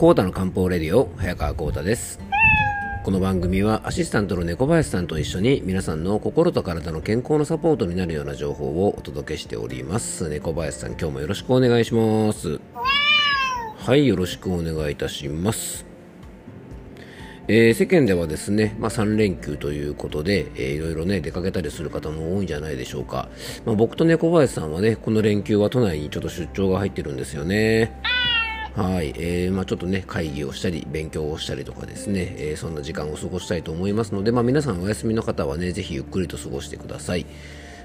コータの漢方レディオ早川コータですこの番組はアシスタントの猫林さんと一緒に皆さんの心と体の健康のサポートになるような情報をお届けしております猫林さん今日もよろしくお願いしますはいよろしくお願いいたしますえー、世間ではですね、まあ、3連休ということで、えー、いろいろね、出かけたりする方も多いんじゃないでしょうか。まあ、僕と猫林さんはね、この連休は都内にちょっと出張が入ってるんですよね。はい、えー、まあ、ちょっとね、会議をしたり、勉強をしたりとかですね、えー、そんな時間を過ごしたいと思いますので、まあ、皆さんお休みの方はね、ぜひゆっくりと過ごしてください。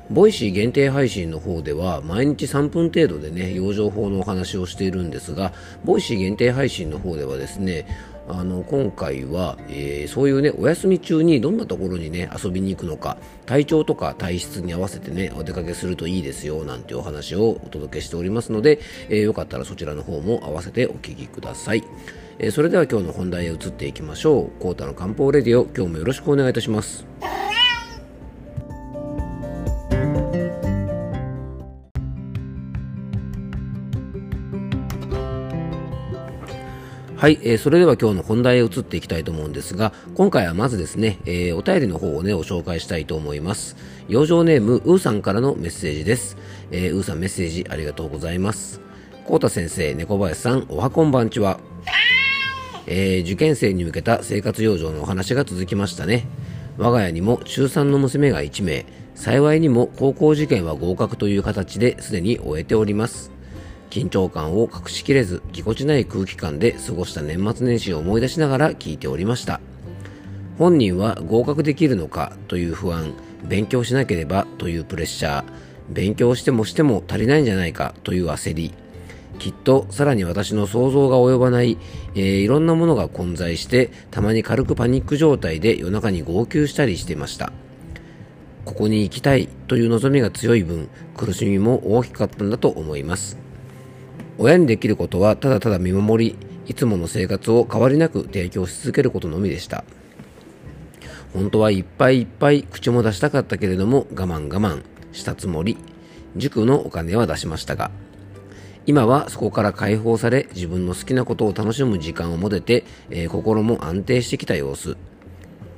Voicy 限定配信の方では毎日3分程度でね養生法のお話をしているんですが Voicy 限定配信の方ではですねあの今回は、えー、そういうねお休み中にどんなところにね遊びに行くのか体調とか体質に合わせてねお出かけするといいですよなんてお話をお届けしておりますので、えー、よかったらそちらの方も合わせてお聞きください、えー、それでは今日の本題へ移っていきましょう。コータの漢方レディオ今日もよろしくお願いいたします。はい、えー、それでは今日の本題へ移っていきたいと思うんですが、今回はまずですね、えー、お便りの方をね、ご紹介したいと思います。養生ネーム、うーさんからのメッセージです。えー、うーさんメッセージありがとうございます。こうた先生、猫林さん、おはこんばんちは。えー、受験生に向けた生活養生のお話が続きましたね。我が家にも中3の娘が1名、幸いにも高校受験は合格という形ですでに終えております。緊張感を隠しきれずぎこちない空気感で過ごした年末年始を思い出しながら聞いておりました。本人は合格できるのかという不安勉強しなければというプレッシャー。勉強してもしても足りないんじゃないかという焦り。きっとさらに私の想像が及ばない、えー、いろんなものが混在してたまに軽くパニック状態で夜中に号泣したりしていました。ここに行きたいという望みが強い分苦しみも大きかったんだと思います。親にできることはただただ見守りいつもの生活を変わりなく提供し続けることのみでした。本当はいっぱいいっぱい口も出したかったけれども我慢我慢したつもり塾のお金は出しましたが今はそこから解放され自分の好きなことを楽しむ時間を持てて、えー、心も安定してきた様子。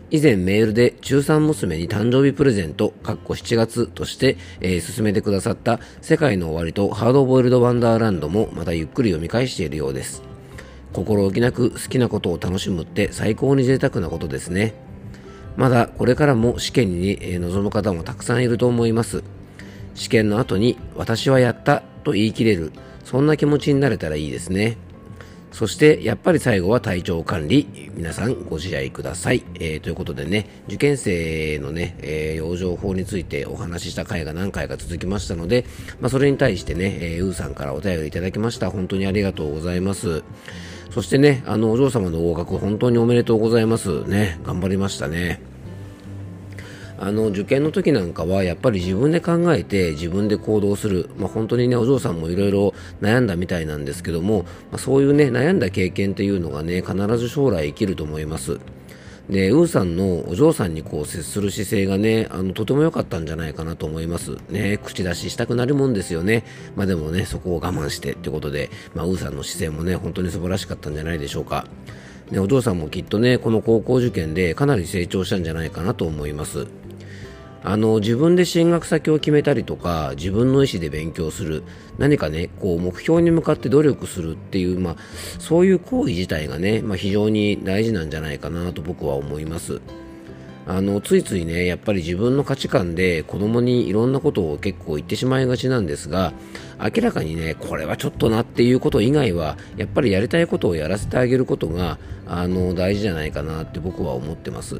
以前メールで中3娘に誕生日プレゼント、かっこ7月として、えー、進めてくださった世界の終わりとハードボイルドワンダーランドもまたゆっくり読み返しているようです。心置きなく好きなことを楽しむって最高に贅沢なことですね。まだこれからも試験に、臨む方もたくさんいると思います。試験の後に私はやったと言い切れる、そんな気持ちになれたらいいですね。そしてやっぱり最後は体調管理皆さんご自愛ください、えー、ということでね受験生のね、えー、養生法についてお話しした回が何回か続きましたので、まあ、それに対してね、えー、ウーさんからお便りいただきました。本当にありがとうございます。そしてねあのお嬢様の合格本当におめでとうございます。ね頑張りましたね。あの受験の時なんかはやっぱり自分で考えて自分で行動する、まあ、本当にねお嬢さんもいろいろ悩んだみたいなんですけども、まあ、そういうね悩んだ経験っていうのがね必ず将来生きると思います。でウーさんのお嬢さんにこう接する姿勢がねあのとても良かったんじゃないかなと思います。ね口出ししたくなるもんですよね。まあでもねそこを我慢してってことで、まあ、ウーさんの姿勢もね本当に素晴らしかったんじゃないでしょうか。でお嬢さんもきっとねこの高校受験でかなり成長したんじゃないかなと思います。あの自分で進学先を決めたりとか自分の意思で勉強する何かねこう目標に向かって努力するっていう、まあ、そういう行為自体がね、まあ、非常に大事なんじゃないかなと僕は思いますあのついついねやっぱり自分の価値観で子供にいろんなことを結構言ってしまいがちなんですが明らかにねこれはちょっとなっていうこと以外はやっぱりやりたいことをやらせてあげることがあの大事じゃないかなって僕は思ってます。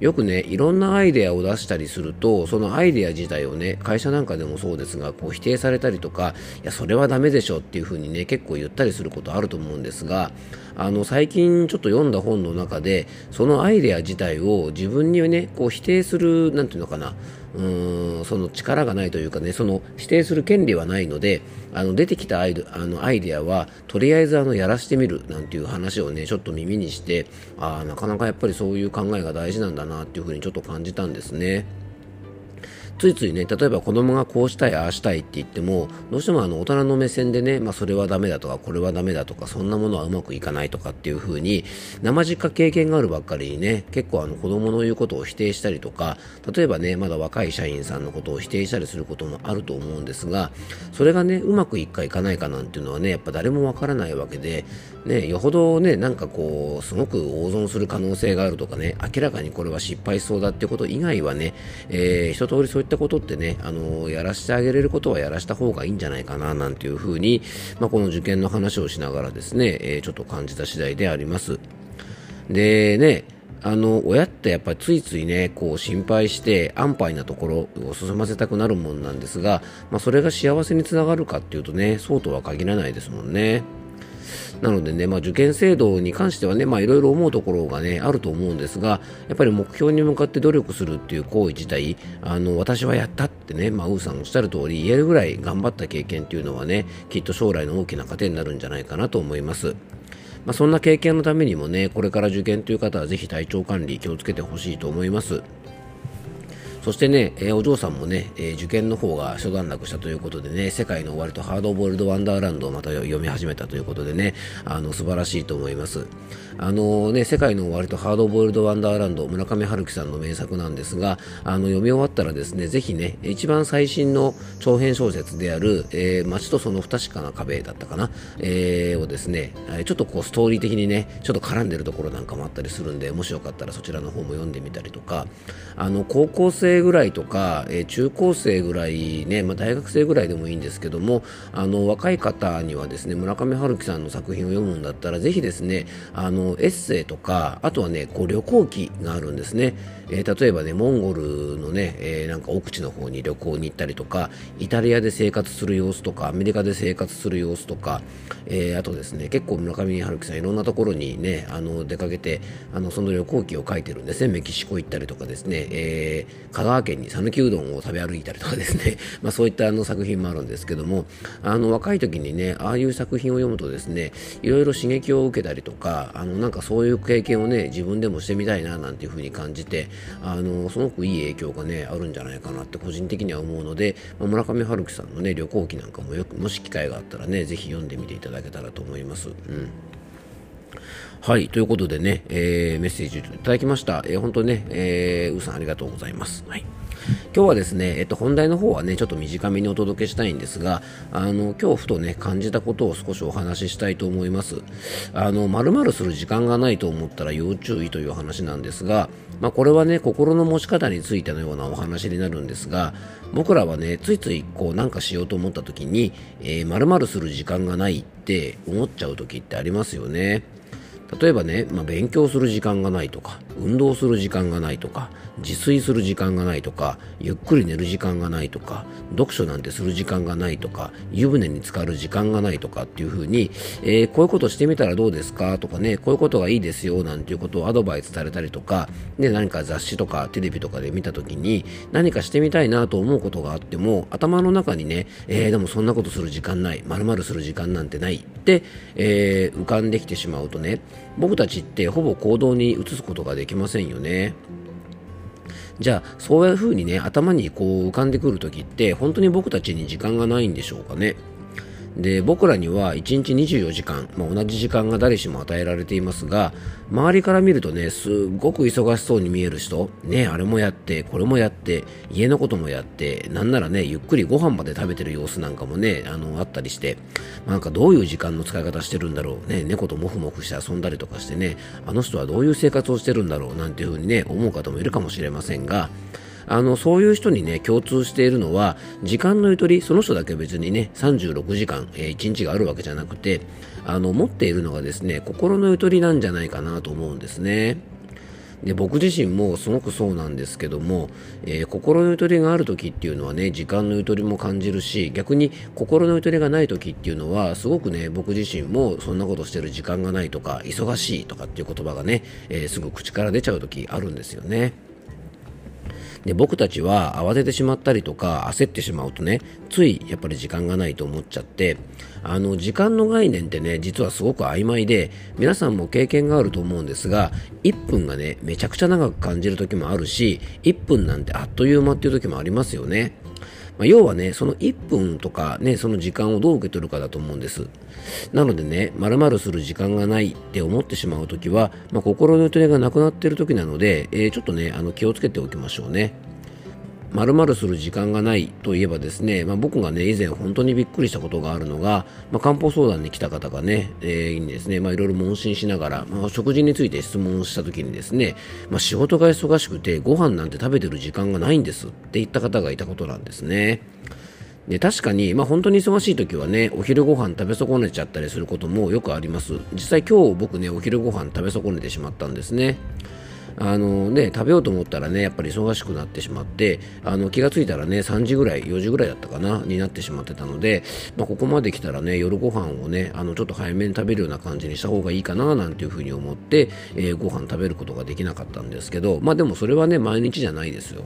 よくねいろんなアイデアを出したりするとそのアイデア自体をね会社なんかでもそうですがこう否定されたりとかいやそれはダメでしょっていうふうにね結構言ったりすることあると思うんですがあの最近ちょっと読んだ本の中でそのアイデア自体を自分にねこう否定するなんていうのかなうーんその力がないというかねその指定する権利はないのであの出てきたアイあのアイデアはとりあえずあのやらしてみるなんていう話をねちょっと耳にしてあなかなかやっぱりそういう考えが大事なんだなっていうふうにちょっと感じたんですね。ついついね、例えば子供がこうしたい、ああしたいって言っても、どうしてもあの大人の目線でね、まあそれはダメだとか、これはダメだとか、そんなものはうまくいかないとかっていう風に、生実家経験があるばっかりにね、結構あの子供の言うことを否定したりとか、例えばね、まだ若い社員さんのことを否定したりすることもあると思うんですが、それがね、うまくいくかいかないかなんていうのはね、やっぱ誰もわからないわけで、ね、よほどね、なんかこう、すごく大損する可能性があるとかね、明らかにこれは失敗しそうだってこと以外はね、えー、一通りそういったことってね、あのやらせてあげれることはやらした方がいいんじゃないかな、なんていうふうに、まあ、この受験の話をしながらですね、えー、ちょっと感じた次第であります。でね、あの親ってやっぱりついついねこう心配して安牌なところを進ませたくなるもんなんですが、まあ、それが幸せにつながるかっていうとねそうとは限らないですもんね。なのでね、まあ、受験制度に関してはね、まあ、いろいろ思うところがね、あると思うんですが、やっぱり目標に向かって努力するっていう行為自体、あの、私はやったってね、まあ、ウーさんおっしゃる通り、言えるぐらい頑張った経験っていうのはね、きっと将来の大きな糧になるんじゃないかなと思います。まあ、そんな経験のためにもね、これから受験という方はぜひ体調管理気をつけてほしいと思います。そしてね、えー、お嬢さんもね、えー、受験の方が初段落したということでね、世界の終わりとハードボールドワンダーランドをまた読み始めたということでね、あの、素晴らしいと思います。あのね、世界の終わりとハードボールドワンダーランド、村上春樹さんの名作なんですが、あの、読み終わったらですね、ぜひね、一番最新の長編小説である、えー、街とその不確かな壁だったかな、えー、をですね、ちょっとこう、ストーリー的にね、ちょっと絡んでるところなんかもあったりするんで、もしよかったらそちらの方も読んでみたりとか、あの、高校生生ぐらいとか、えー、中高生ぐらいね、まあ、大学生ぐらいでもいいんですけども、あの、若い方にはですね、村上春樹さんの作品を読むんだったら、ぜひですね、あの、エッセイとか、か、あとはね、こう旅行記があるんですね。えー、例えばね、モンゴルのね、えー、なんか奥地の方に旅行に行ったりとか、イタリアで生活する様子とか、アメリカで生活する様子とか、えー、あとですね、結構村上春樹さんいろんなところにね、あの、出かけて、あの、その旅行記を書いてるんですね。メキシコ行ったりとかですね、えー、香川県に讃岐うどんを食べ歩いたりとかですね、まあそういったあの作品もあるんですけども、あの、若い時にね、ああいう作品を読むとですね、いろいろ刺激を受けたりとか、あの、なんかそういう経験をね、自分でもしてみたいななんていうふうに感じて、あの、すごくいい影響がね、あるんじゃないかなって個人的には思うので、まあ、村上春樹さんのね、旅行記なんかもよく、もし機会があったらね、ぜひ読んでみていただけたらと思います。うん。はい。ということでね、えー、メッセージいただきました。えー、本当にね、えー、うさんありがとうございます。はい。今日はですね、えっと、本題の方はね、ちょっと短めにお届けしたいんですが、あの、今日ふとね、感じたことを少しお話ししたいと思います。あの、〇〇する時間がないと思ったら要注意という話なんですが、まあ、これはね、心の持ち方についてのようなお話になるんですが、僕らはね、ついついこうなんかしようと思った時に、えー、〇〇する時間がないって思っちゃう時ってありますよね。例えばね、まあ、勉強する時間がないとか、運動する時間がないとか、自炊する時間がないとか、ゆっくり寝る時間がないとか、読書なんてする時間がないとか、湯船に浸かる時間がないとかっていう風に、えー、こういうことしてみたらどうですかとかね、こういうことがいいですよなんていうことをアドバイスされたりとか、で、何か雑誌とかテレビとかで見た時に、何かしてみたいなと思うことがあっても、頭の中にね、えー、でもそんなことする時間ない、まるする時間なんてないって、えー、浮かんできてしまうとね、僕たちってほぼ行動に移すことができませんよね。じゃあ、そういうふうにね、頭にこう浮かんでくるときって、本当に僕たちに時間がないんでしょうかね？で僕らには1日24時間、まあ、同じ時間が誰しも与えられていますが周りから見るとねすごく忙しそうに見える人ねあれもやってこれもやって家のこともやってなんならねゆっくりご飯まで食べてる様子なんかもねあのあったりして、まあ、なんかどういう時間の使い方してるんだろうね猫とモフモフして遊んだりとかしてねあの人はどういう生活をしてるんだろうなんていうふうにね思う方もいるかもしれませんがあのそういう人にね共通しているのは時間のゆとりその人だけ別にね36時間、えー、1日があるわけじゃなくてあの持っているのがですね心のゆとりなんじゃないかなと思うんですね。で僕自身もすごくそうなんですけども、えー、心のゆとりがある時っていうのはね時間のゆとりも感じるし逆に心のゆとりがない時っていうのはすごくね僕自身もそんなことしてる時間がないとか忙しいとかっていう言葉がね、えー、すぐ口から出ちゃう時あるんですよね。で僕たちは慌ててしまったりとか焦ってしまうとねついやっぱり時間がないと思っちゃってあの時間の概念ってね実はすごく曖昧で皆さんも経験があると思うんですが1分がねめちゃくちゃ長く感じる時もあるし1分なんてあっという間っていう時もありますよね。まあ、要はね、その1分とかね、その時間をどう受け取るかだと思うんです。なのでね、まるする時間がないって思ってしまうときは、まあ、心のゆとりがなくなっているときなので、えー、ちょっとね、あの気をつけておきましょうね。まるする時間がないといえばですね、まあ、僕がね、以前本当にびっくりしたことがあるのが、まあ、漢方相談に来た方がね、えー、いろいろ問診しながら、まあ、食事について質問した時にですね、まあ、仕事が忙しくてご飯なんて食べてる時間がないんですって言った方がいたことなんですね。で確かに、まあ、本当に忙しい時はねお昼ご飯食べ損ねちゃったりすることもよくあります実際今日僕ねお昼ご飯食べ損ねてしまったんですねあのね、食べようと思ったらね、やっぱり忙しくなってしまって、あの気がついたらね、3時ぐらい、4時ぐらいだったかな、になってしまってたので、まあ、ここまで来たらね、夜ご飯をね、あのちょっと早めに食べるような感じにした方がいいかな、なんていうふうに思って、えー、ご飯食べることができなかったんですけど、まあでもそれはね、毎日じゃないですよ。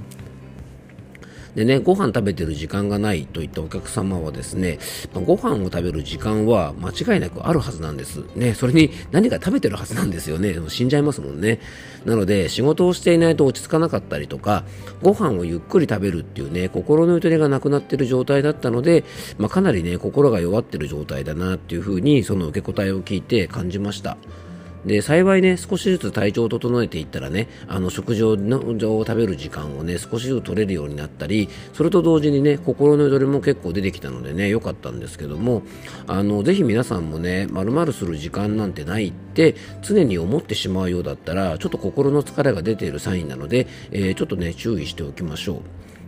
でね、ご飯食べてる時間がないといったお客様はですね、まあ、ご飯を食べる時間は間違いなくあるはずなんです。ね、それに何か食べてるはずなんですよね。死んじゃいますもんね。なので、仕事をしていないと落ち着かなかったりとか、ご飯をゆっくり食べるっていうね、心のゆとりがなくなっている状態だったので、まあ、かなりね、心が弱ってる状態だなっていうふうに、その受け答えを聞いて感じました。で幸いね少しずつ体調を整えていったらねあの食事を食べる時間をね少しずつ取れるようになったりそれと同時にね心のよどりも結構出てきたのでね良かったんですけどもあのぜひ皆さんもねまるする時間なんてないって常に思ってしまうようだったらちょっと心の疲れが出ているサインなので、えー、ちょっとね注意しておきましょう。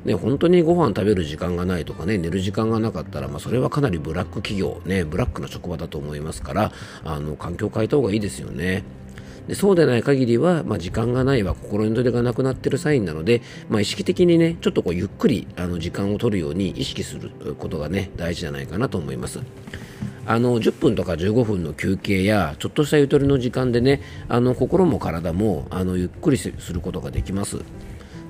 ね、本当にご飯食べる時間がないとかね、寝る時間がなかったら、まあ、それはかなりブラック企業、ね、ブラックな職場だと思いますから、あの、環境を変えた方がいいですよね。でそうでない限りは、まあ、時間がないは心のどれがなくなっているサインなので、まあ、意識的にね、ちょっとこうゆっくりあの時間を取るように意識することがね、大事じゃないかなと思います。あの10分とか15分の休憩やちょっとしたゆとりの時間でねあの心も体もあのゆっくりすることができます。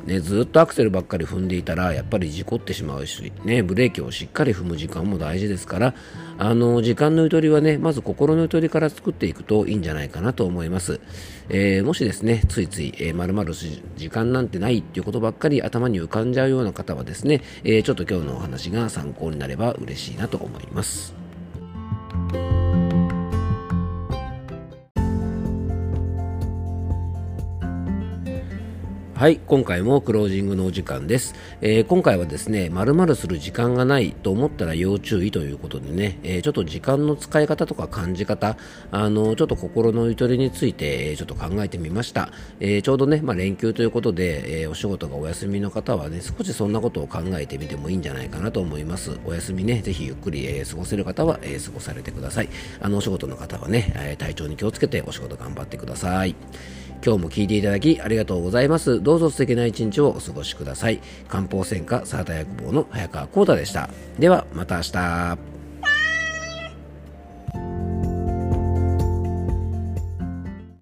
ね、ずっとアクセルばっかり踏んでいたらやっぱり事故ってしまうし、ね、ブレーキをしっかり踏む時間も大事ですからあの時間のゆとりはねまず心のゆとりから作っていくといいんじゃないかなと思います、えー、もしですねついつい、えー、〇〇時間なんてないっていうことばっかり頭に浮かんじゃうような方はですね、えー、ちょっと今日のお話が参考になれば嬉しいなと思います。はい、今回もクロージングのお時間です。えー、今回はですね、まるする時間がないと思ったら要注意ということでね、えー、ちょっと時間の使い方とか感じ方、あの、ちょっと心のゆとりについて、え、ちょっと考えてみました。えちょうどね、まあ、連休ということで、えお仕事がお休みの方はね、少しそんなことを考えてみてもいいんじゃないかなと思います。お休みね、ぜひゆっくり、え過ごせる方は、え過ごされてください。あの、お仕事の方はね、え体調に気をつけてお仕事頑張ってください。今日も聞いていただきありがとうございます。どうぞ素敵な一日をお過ごしください。漢方専科サータ薬房の早川幸太でした。では、また明日。